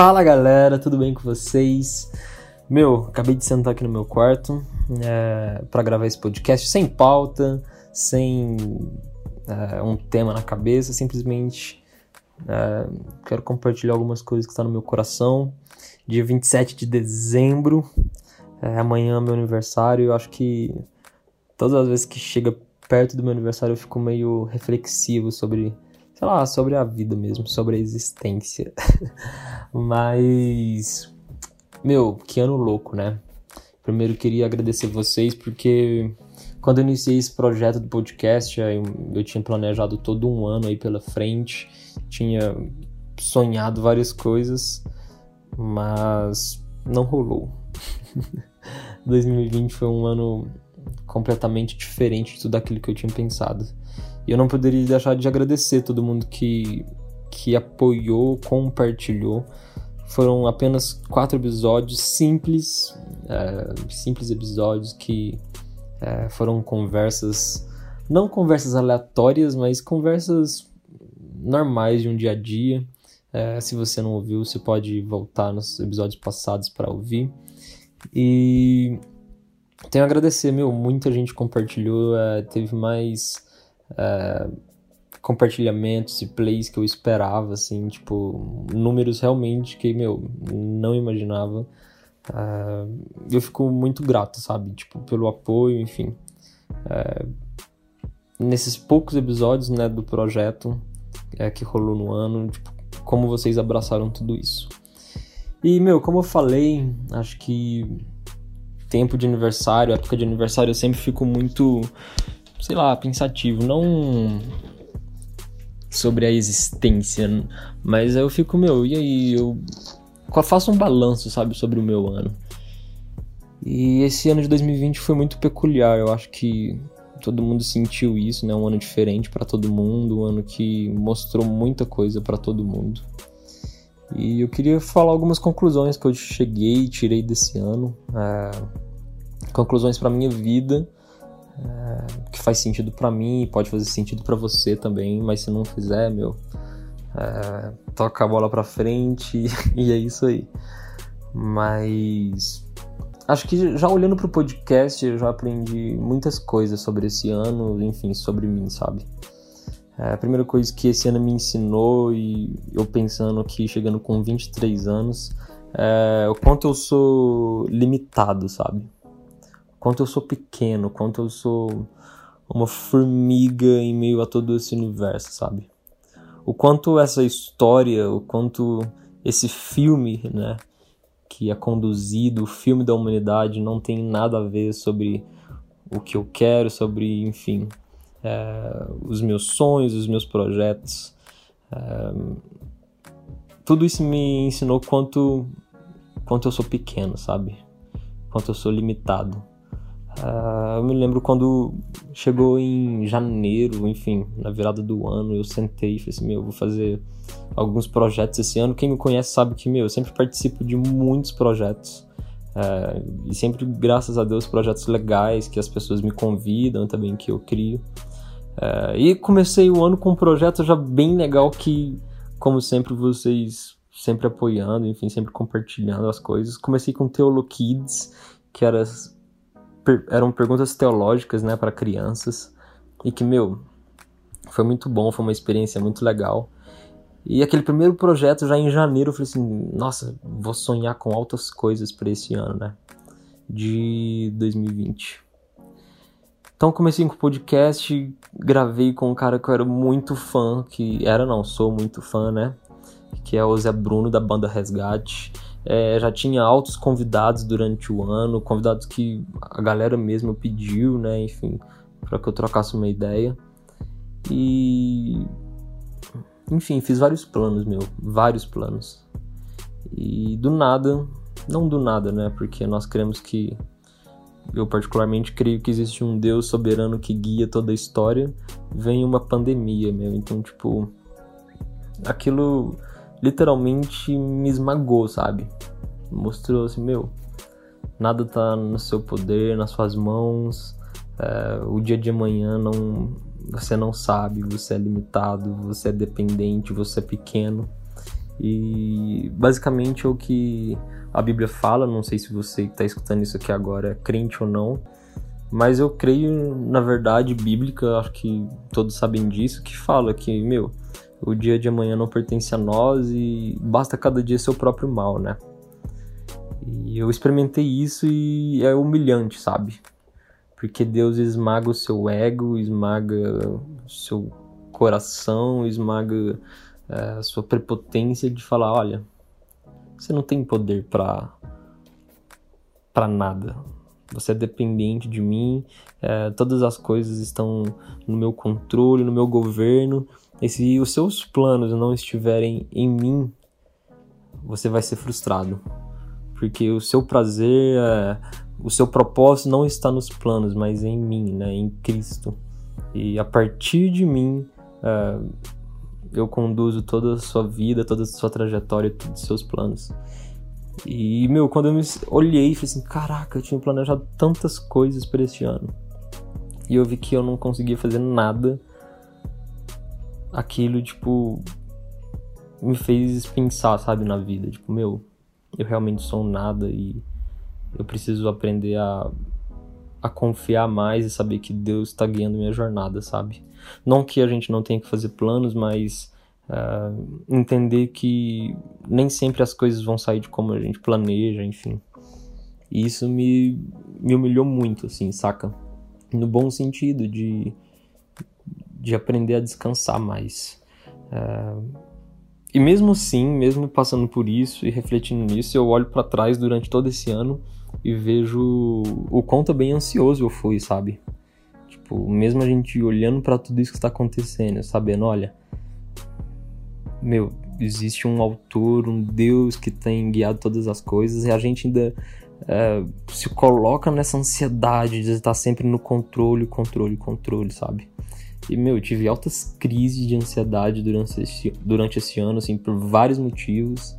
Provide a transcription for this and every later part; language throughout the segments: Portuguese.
Fala galera, tudo bem com vocês? Meu, acabei de sentar aqui no meu quarto é, para gravar esse podcast sem pauta, sem é, um tema na cabeça, simplesmente é, quero compartilhar algumas coisas que estão no meu coração. Dia 27 de dezembro, é, amanhã é meu aniversário, eu acho que todas as vezes que chega perto do meu aniversário eu fico meio reflexivo sobre sei lá, sobre a vida mesmo, sobre a existência. Mas, meu, que ano louco, né? Primeiro queria agradecer vocês porque quando eu iniciei esse projeto do podcast, eu, tinha planejado todo um ano aí pela frente, tinha sonhado várias coisas, mas não rolou. 2020 foi um ano completamente diferente de tudo aquilo que eu tinha pensado. E eu não poderia deixar de agradecer todo mundo que, que apoiou, compartilhou. Foram apenas quatro episódios simples, é, simples episódios que é, foram conversas, não conversas aleatórias, mas conversas normais de um dia a dia. É, se você não ouviu, você pode voltar nos episódios passados para ouvir. E tenho a agradecer, meu, muita gente compartilhou, é, teve mais é, compartilhamentos e plays que eu esperava, assim, tipo, números realmente que, meu, não imaginava. É, eu fico muito grato, sabe? Tipo, pelo apoio, enfim. É, nesses poucos episódios, né, do projeto é, que rolou no ano, tipo, como vocês abraçaram tudo isso. E, meu, como eu falei, acho que tempo de aniversário, época de aniversário, eu sempre fico muito sei lá, pensativo, não sobre a existência, mas eu fico, meu, e aí, eu faço um balanço, sabe, sobre o meu ano. E esse ano de 2020 foi muito peculiar, eu acho que todo mundo sentiu isso, né? Um ano diferente para todo mundo, um ano que mostrou muita coisa para todo mundo. E eu queria falar algumas conclusões que eu cheguei e tirei desse ano, é, conclusões para minha vida é, que faz sentido para mim, pode fazer sentido para você também, mas se não fizer, meu, é, toca a bola para frente e é isso aí. Mas acho que já olhando pro podcast, eu já aprendi muitas coisas sobre esse ano, enfim, sobre mim, sabe? É, a primeira coisa que esse ano me ensinou, e eu pensando que chegando com 23 anos, é o quanto eu sou limitado, sabe? Quanto eu sou pequeno, quanto eu sou uma formiga em meio a todo esse universo, sabe? O quanto essa história, o quanto esse filme, né, que é conduzido, o filme da humanidade, não tem nada a ver sobre o que eu quero, sobre, enfim, é, os meus sonhos, os meus projetos. É, tudo isso me ensinou quanto, quanto eu sou pequeno, sabe? Quanto eu sou limitado. Uh, eu me lembro quando chegou em janeiro, enfim, na virada do ano, eu sentei e falei assim, meu, vou fazer alguns projetos esse ano. Quem me conhece sabe que, meu, eu sempre participo de muitos projetos. Uh, e sempre, graças a Deus, projetos legais que as pessoas me convidam também, que eu crio. Uh, e comecei o ano com um projeto já bem legal que, como sempre, vocês sempre apoiando, enfim, sempre compartilhando as coisas. Comecei com Teolo Kids, que era eram perguntas teológicas, né, para crianças. E que, meu, foi muito bom, foi uma experiência muito legal. E aquele primeiro projeto, já em janeiro, eu falei assim: nossa, vou sonhar com altas coisas para esse ano, né? De 2020. Então comecei com o podcast, gravei com um cara que eu era muito fã, que era não, sou muito fã, né? Que é o Zé Bruno da banda Resgate. É, já tinha altos convidados durante o ano, convidados que a galera mesmo pediu, né? Enfim, para que eu trocasse uma ideia. E. Enfim, fiz vários planos, meu. Vários planos. E do nada, não do nada, né? Porque nós cremos que. Eu, particularmente, creio que existe um Deus soberano que guia toda a história. Vem uma pandemia, meu. Então, tipo. Aquilo literalmente me esmagou, sabe? Mostrou assim, meu, nada tá no seu poder, nas suas mãos. É, o dia de amanhã não, você não sabe, você é limitado, você é dependente, você é pequeno. E basicamente é o que a Bíblia fala, não sei se você que está escutando isso aqui agora é crente ou não, mas eu creio na verdade bíblica, acho que todos sabem disso, que fala que, meu, o dia de amanhã não pertence a nós e basta cada dia seu próprio mal, né? E eu experimentei isso e é humilhante, sabe? Porque Deus esmaga o seu ego, esmaga o seu coração, esmaga é, a sua prepotência de falar, olha, você não tem poder para para nada. Você é dependente de mim, é, todas as coisas estão no meu controle, no meu governo. E se os seus planos não estiverem em mim, você vai ser frustrado. Porque o seu prazer, é, o seu propósito não está nos planos, mas em mim, né? em Cristo. E a partir de mim, é, eu conduzo toda a sua vida, toda a sua trajetória, todos os seus planos. E, meu, quando eu me olhei, falei assim: caraca, eu tinha planejado tantas coisas para esse ano. E eu vi que eu não conseguia fazer nada. Aquilo, tipo, me fez pensar, sabe, na vida. Tipo, meu, eu realmente sou nada e eu preciso aprender a, a confiar mais e saber que Deus está guiando minha jornada, sabe? Não que a gente não tenha que fazer planos, mas uh, entender que nem sempre as coisas vão sair de como a gente planeja, enfim. E isso me, me humilhou muito, assim, saca? No bom sentido, de, de aprender a descansar mais. Uh, e mesmo assim, mesmo passando por isso e refletindo nisso, eu olho para trás durante todo esse ano e vejo o quanto bem ansioso eu fui, sabe? Tipo, mesmo a gente olhando para tudo isso que está acontecendo, sabendo, olha, meu, existe um autor, um Deus que tem guiado todas as coisas e a gente ainda é, se coloca nessa ansiedade de estar sempre no controle, controle, controle, sabe? E, meu, eu tive altas crises de ansiedade durante esse, durante esse ano, assim, por vários motivos.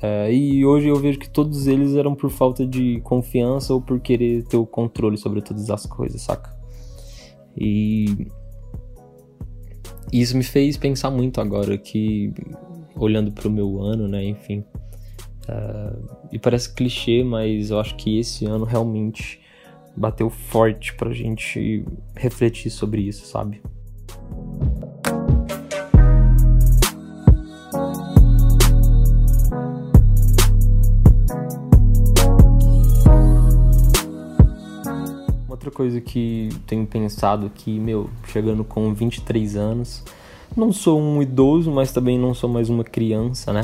É, e hoje eu vejo que todos eles eram por falta de confiança ou por querer ter o controle sobre todas as coisas, saca? E isso me fez pensar muito agora que, olhando para o meu ano, né, enfim. Uh, e parece clichê, mas eu acho que esse ano realmente bateu forte pra gente refletir sobre isso, sabe? Outra coisa que tenho pensado aqui, meu, chegando com 23 anos, não sou um idoso, mas também não sou mais uma criança, né?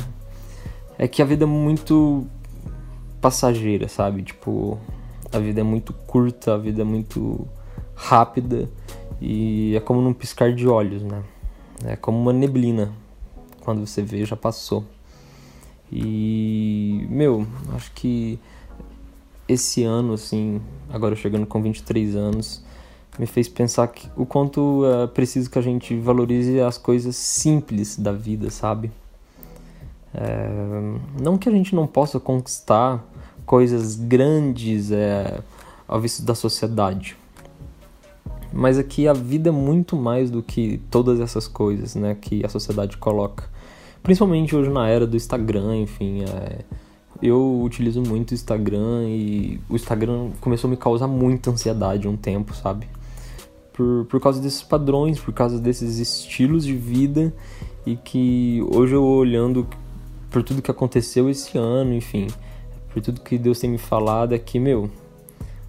É que a vida é muito passageira, sabe? Tipo, a vida é muito curta, a vida é muito rápida e é como num piscar de olhos, né? É como uma neblina. Quando você vê, já passou. E, meu, acho que esse ano, assim, agora chegando com 23 anos, me fez pensar que, o quanto é preciso que a gente valorize as coisas simples da vida, sabe? É, não que a gente não possa conquistar coisas grandes é, ao visto da sociedade, mas aqui a vida é muito mais do que todas essas coisas, né, que a sociedade coloca. Principalmente hoje na era do Instagram, enfim, é, eu utilizo muito o Instagram e o Instagram começou a me causar muita ansiedade um tempo, sabe? Por, por causa desses padrões, por causa desses estilos de vida e que hoje eu olhando por tudo que aconteceu esse ano, enfim, por tudo que Deus tem me falado, é que, meu,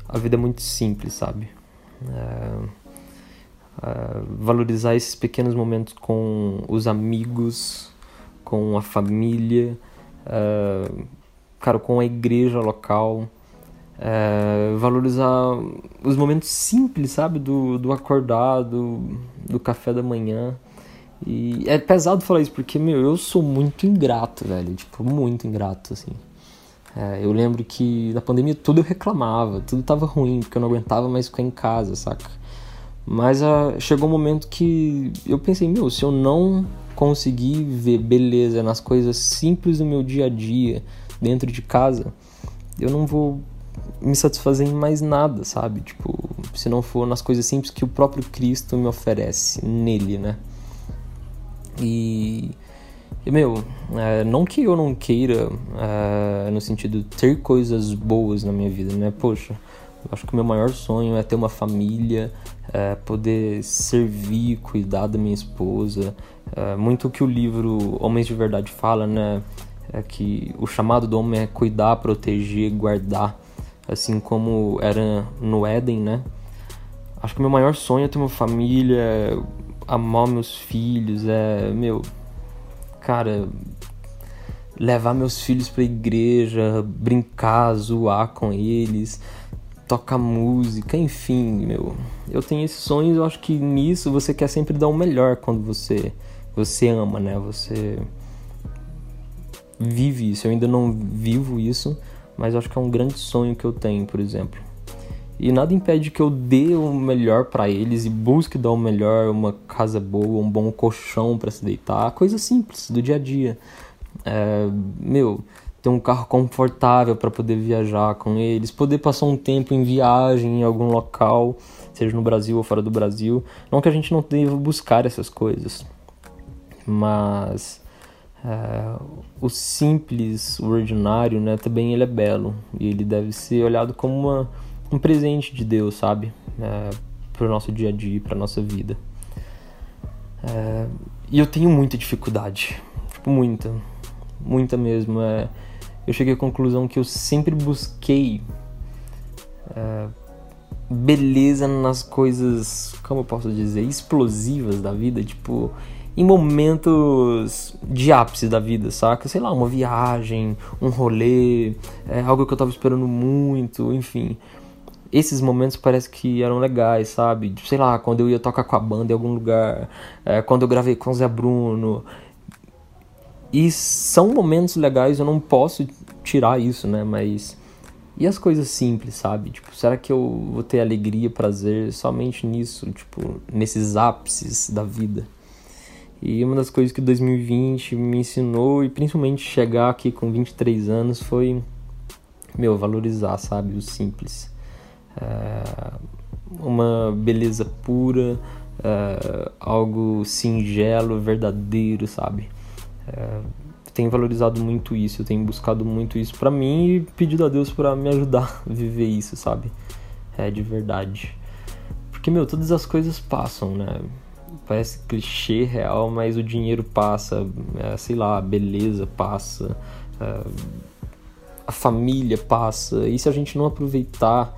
a vida é muito simples, sabe? É, é, valorizar esses pequenos momentos com os amigos, com a família, é, cara, com a igreja local, é, valorizar os momentos simples, sabe? Do, do acordar, do, do café da manhã. E é pesado falar isso, porque, meu, eu sou muito ingrato, velho. Tipo, muito ingrato, assim. É, eu lembro que na pandemia tudo eu reclamava, tudo tava ruim, porque eu não aguentava mais ficar em casa, saca? Mas uh, chegou um momento que eu pensei, meu, se eu não conseguir ver beleza nas coisas simples do meu dia a dia, dentro de casa, eu não vou me satisfazer em mais nada, sabe? Tipo, se não for nas coisas simples que o próprio Cristo me oferece nele, né? E, meu, é, não que eu não queira, é, no sentido ter coisas boas na minha vida, né? Poxa, eu acho que o meu maior sonho é ter uma família, é, poder servir, cuidar da minha esposa. É, muito o que o livro Homens de Verdade fala, né? É que o chamado do homem é cuidar, proteger, guardar, assim como era no Éden, né? Acho que o meu maior sonho é ter uma família, amar meus filhos, é, meu, cara, levar meus filhos pra igreja, brincar, zoar com eles, tocar música, enfim, meu. Eu tenho esses sonhos, eu acho que nisso você quer sempre dar o melhor quando você você ama, né? Você vive isso. Eu ainda não vivo isso, mas acho que é um grande sonho que eu tenho, por exemplo. E nada impede que eu dê o melhor para eles e busque dar o melhor, uma casa boa, um bom colchão para se deitar, coisa simples do dia a dia. É, meu, ter um carro confortável para poder viajar com eles, poder passar um tempo em viagem em algum local, seja no Brasil ou fora do Brasil. Não que a gente não deva buscar essas coisas, mas é, o simples, o ordinário, né, também ele é belo e ele deve ser olhado como uma um presente de Deus, sabe? É, para o nosso dia a dia, para nossa vida. É, e eu tenho muita dificuldade, tipo, muita, muita mesmo. É, eu cheguei à conclusão que eu sempre busquei é, beleza nas coisas, como eu posso dizer, explosivas da vida, tipo, em momentos de ápice da vida, saca? Sei lá, uma viagem, um rolê, é, algo que eu tava esperando muito, enfim esses momentos parece que eram legais, sabe? Sei lá, quando eu ia tocar com a banda em algum lugar, é, quando eu gravei com o Zé Bruno. E são momentos legais, eu não posso tirar isso, né? Mas. E as coisas simples, sabe? Tipo, será que eu vou ter alegria, prazer somente nisso? Tipo, nesses ápices da vida? E uma das coisas que 2020 me ensinou, e principalmente chegar aqui com 23 anos, foi, meu, valorizar, sabe? O simples uma beleza pura, é, algo singelo, verdadeiro, sabe? É, tenho valorizado muito isso, eu tenho buscado muito isso para mim e pedido a Deus para me ajudar a viver isso, sabe? É de verdade. Porque, meu, todas as coisas passam, né? Parece clichê real, mas o dinheiro passa, é, sei lá, a beleza passa, é, a família passa. E se a gente não aproveitar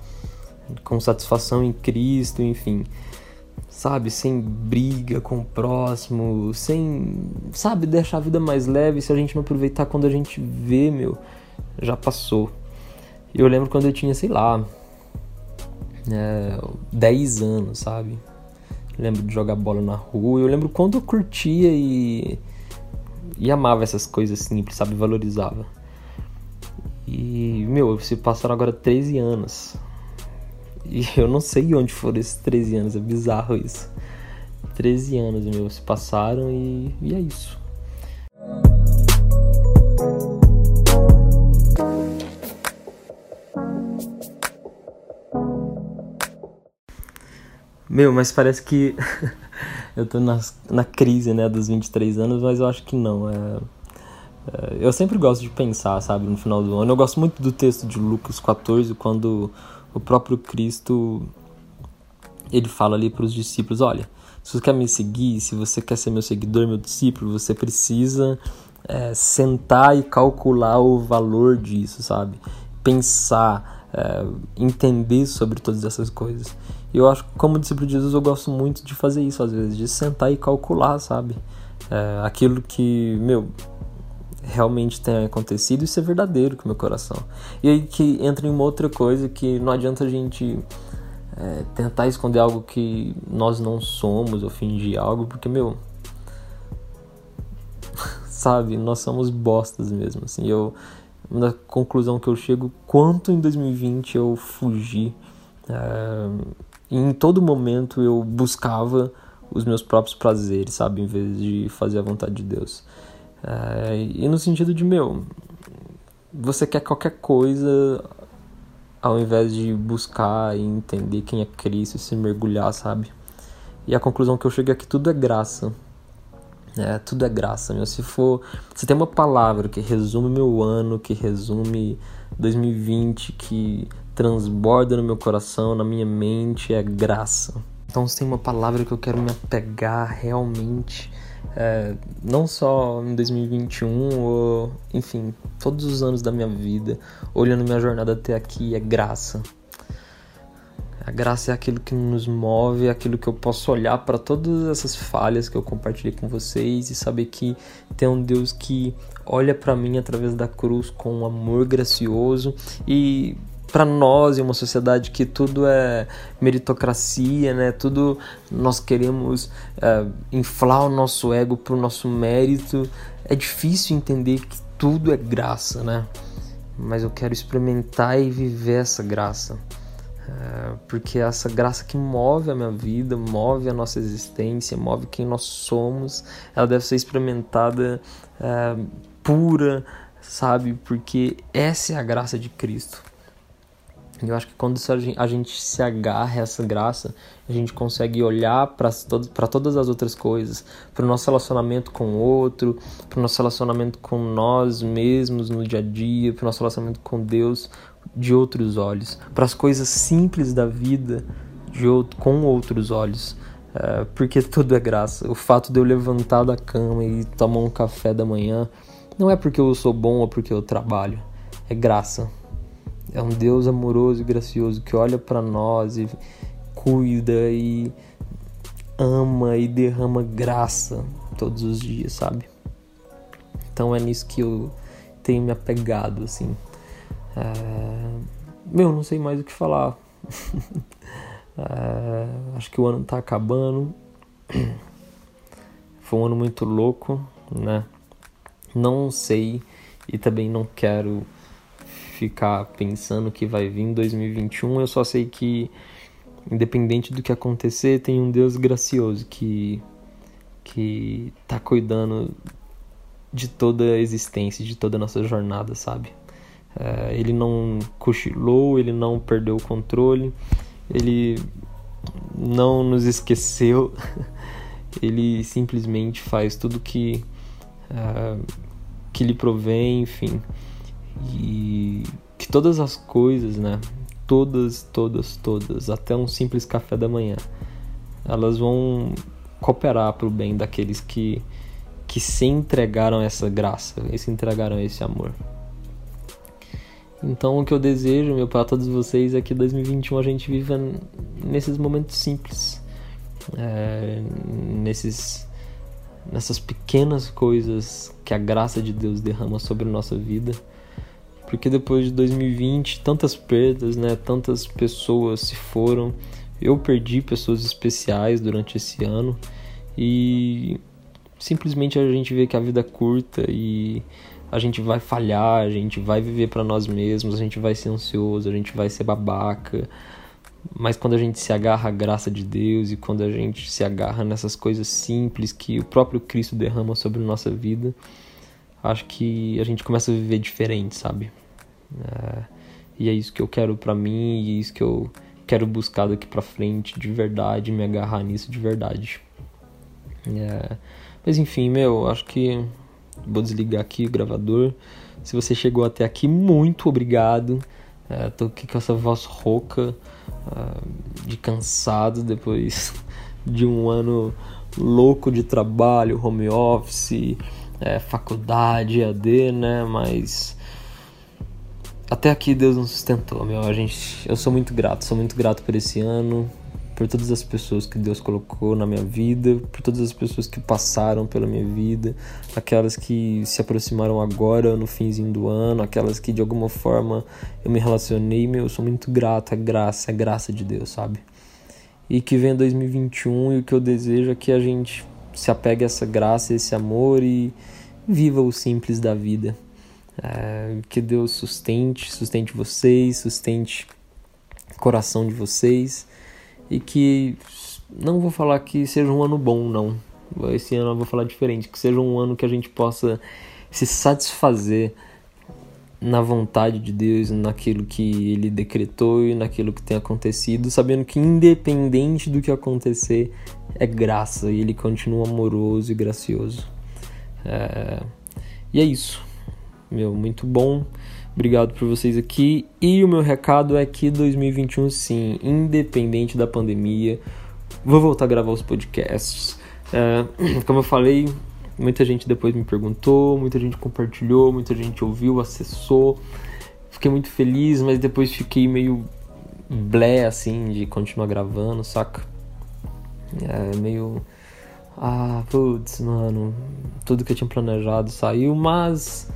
com satisfação em Cristo, enfim. Sabe, sem briga com o próximo, sem, sabe, deixar a vida mais leve. Se a gente não aproveitar quando a gente vê, meu, já passou. Eu lembro quando eu tinha, sei lá, é, 10 anos, sabe? lembro de jogar bola na rua. Eu lembro quando eu curtia e, e amava essas coisas simples, sabe? Valorizava. E, meu, se passaram agora 13 anos. E eu não sei onde foram esses 13 anos, é bizarro isso. 13 anos, meu, se passaram e, e é isso. Meu, mas parece que eu tô na, na crise, né, dos 23 anos, mas eu acho que não. É, é, eu sempre gosto de pensar, sabe, no final do ano. Eu gosto muito do texto de Lucas 14, quando o próprio Cristo ele fala ali para os discípulos: olha, se você quer me seguir, se você quer ser meu seguidor, meu discípulo, você precisa é, sentar e calcular o valor disso, sabe? Pensar, é, entender sobre todas essas coisas. E eu acho que, como discípulo de Jesus, eu gosto muito de fazer isso às vezes, de sentar e calcular, sabe? É, aquilo que, meu, realmente tenha acontecido e ser verdadeiro com o meu coração. E aí que entra em uma outra coisa que não adianta a gente é, tentar esconder algo que nós não somos ou fingir algo, porque, meu, sabe, nós somos bostas mesmo, assim, eu, uma conclusão que eu chego, quanto em 2020 eu fugi, é, em todo momento eu buscava os meus próprios prazeres, sabe, em vez de fazer a vontade de Deus. É, e no sentido de, meu, você quer qualquer coisa ao invés de buscar e entender quem é Cristo e se mergulhar, sabe? E a conclusão que eu cheguei é que tudo é graça. É, tudo é graça, meu. Se for. Se tem uma palavra que resume meu ano, que resume 2020, que transborda no meu coração, na minha mente, é graça. Então, se tem uma palavra que eu quero me apegar realmente, é, não só em 2021, ou, enfim, todos os anos da minha vida, olhando minha jornada até aqui, é graça. A graça é aquilo que nos move, é aquilo que eu posso olhar para todas essas falhas que eu compartilhei com vocês e saber que tem um Deus que olha para mim através da cruz com um amor gracioso e para nós em uma sociedade que tudo é meritocracia, né? Tudo nós queremos é, inflar o nosso ego pro nosso mérito. É difícil entender que tudo é graça, né? Mas eu quero experimentar e viver essa graça. É, porque é essa graça que move a minha vida, move a nossa existência, move quem nós somos, ela deve ser experimentada pura, sabe? Porque essa é a graça de Cristo. Eu acho que quando a gente se agarra a essa graça, a gente consegue olhar para todas as outras coisas, para o nosso relacionamento com o outro, para o nosso relacionamento com nós mesmos no dia a dia, para o nosso relacionamento com Deus de outros olhos, para as coisas simples da vida de outro, com outros olhos. É, porque tudo é graça. O fato de eu levantar da cama e tomar um café da manhã não é porque eu sou bom ou porque eu trabalho, é graça é um Deus amoroso e gracioso que olha para nós e cuida e ama e derrama graça todos os dias, sabe? Então é nisso que eu tenho me apegado, assim. É... Meu, não sei mais o que falar. é... Acho que o ano tá acabando. Foi um ano muito louco, né? Não sei e também não quero ficar pensando que vai vir em 2021. Eu só sei que, independente do que acontecer, tem um Deus gracioso que que tá cuidando de toda a existência, de toda a nossa jornada, sabe? É, ele não cochilou, ele não perdeu o controle, ele não nos esqueceu, ele simplesmente faz tudo que é, que lhe provém, enfim. E que todas as coisas, né? Todas, todas, todas, até um simples café da manhã, elas vão cooperar para o bem daqueles que, que se entregaram essa graça, e se entregaram esse amor. Então, o que eu desejo, meu, para todos vocês é que 2021 a gente viva nesses momentos simples, é, nesses, nessas pequenas coisas que a graça de Deus derrama sobre a nossa vida porque depois de 2020 tantas perdas, né, tantas pessoas se foram. Eu perdi pessoas especiais durante esse ano e simplesmente a gente vê que a vida é curta e a gente vai falhar, a gente vai viver para nós mesmos, a gente vai ser ansioso, a gente vai ser babaca. Mas quando a gente se agarra à graça de Deus e quando a gente se agarra nessas coisas simples que o próprio Cristo derrama sobre nossa vida, acho que a gente começa a viver diferente, sabe? É, e é isso que eu quero para mim e é isso que eu quero buscar daqui para frente de verdade, me agarrar nisso de verdade. É, mas enfim, meu, acho que vou desligar aqui o gravador. Se você chegou até aqui, muito obrigado. É, tô aqui com essa voz rouca, é, de cansado depois de um ano louco de trabalho, home office, é, faculdade, AD, né? Mas até aqui Deus nos sustentou, meu. A gente, eu sou muito grato, sou muito grato por esse ano, por todas as pessoas que Deus colocou na minha vida, por todas as pessoas que passaram pela minha vida, aquelas que se aproximaram agora no finzinho do ano, aquelas que de alguma forma eu me relacionei, meu, eu sou muito grato, é graça, é graça de Deus, sabe? E que venha 2021 e o que eu desejo é que a gente se apegue a essa graça, esse amor e viva o simples da vida. É, que Deus sustente, sustente vocês, sustente o coração de vocês e que não vou falar que seja um ano bom, não. Esse ano eu vou falar diferente, que seja um ano que a gente possa se satisfazer na vontade de Deus, naquilo que Ele decretou e naquilo que tem acontecido, sabendo que independente do que acontecer, é graça e Ele continua amoroso e gracioso. É... E é isso, meu, muito bom. Obrigado por vocês aqui. E o meu recado é que 2021, sim, independente da pandemia, vou voltar a gravar os podcasts. É... Como eu falei, Muita gente depois me perguntou, muita gente compartilhou, muita gente ouviu, acessou. Fiquei muito feliz, mas depois fiquei meio blé assim de continuar gravando, saca? É meio. Ah, putz, mano, tudo que eu tinha planejado saiu, mas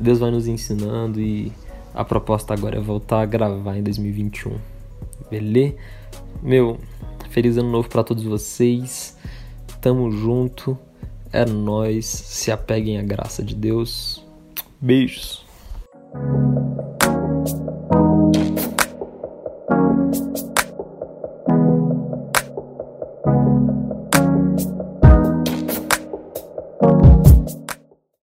Deus vai nos ensinando e a proposta agora é voltar a gravar em 2021. Beleza? Meu, feliz ano novo para todos vocês. Tamo junto. É nós. Se apeguem à graça de Deus. Beijos.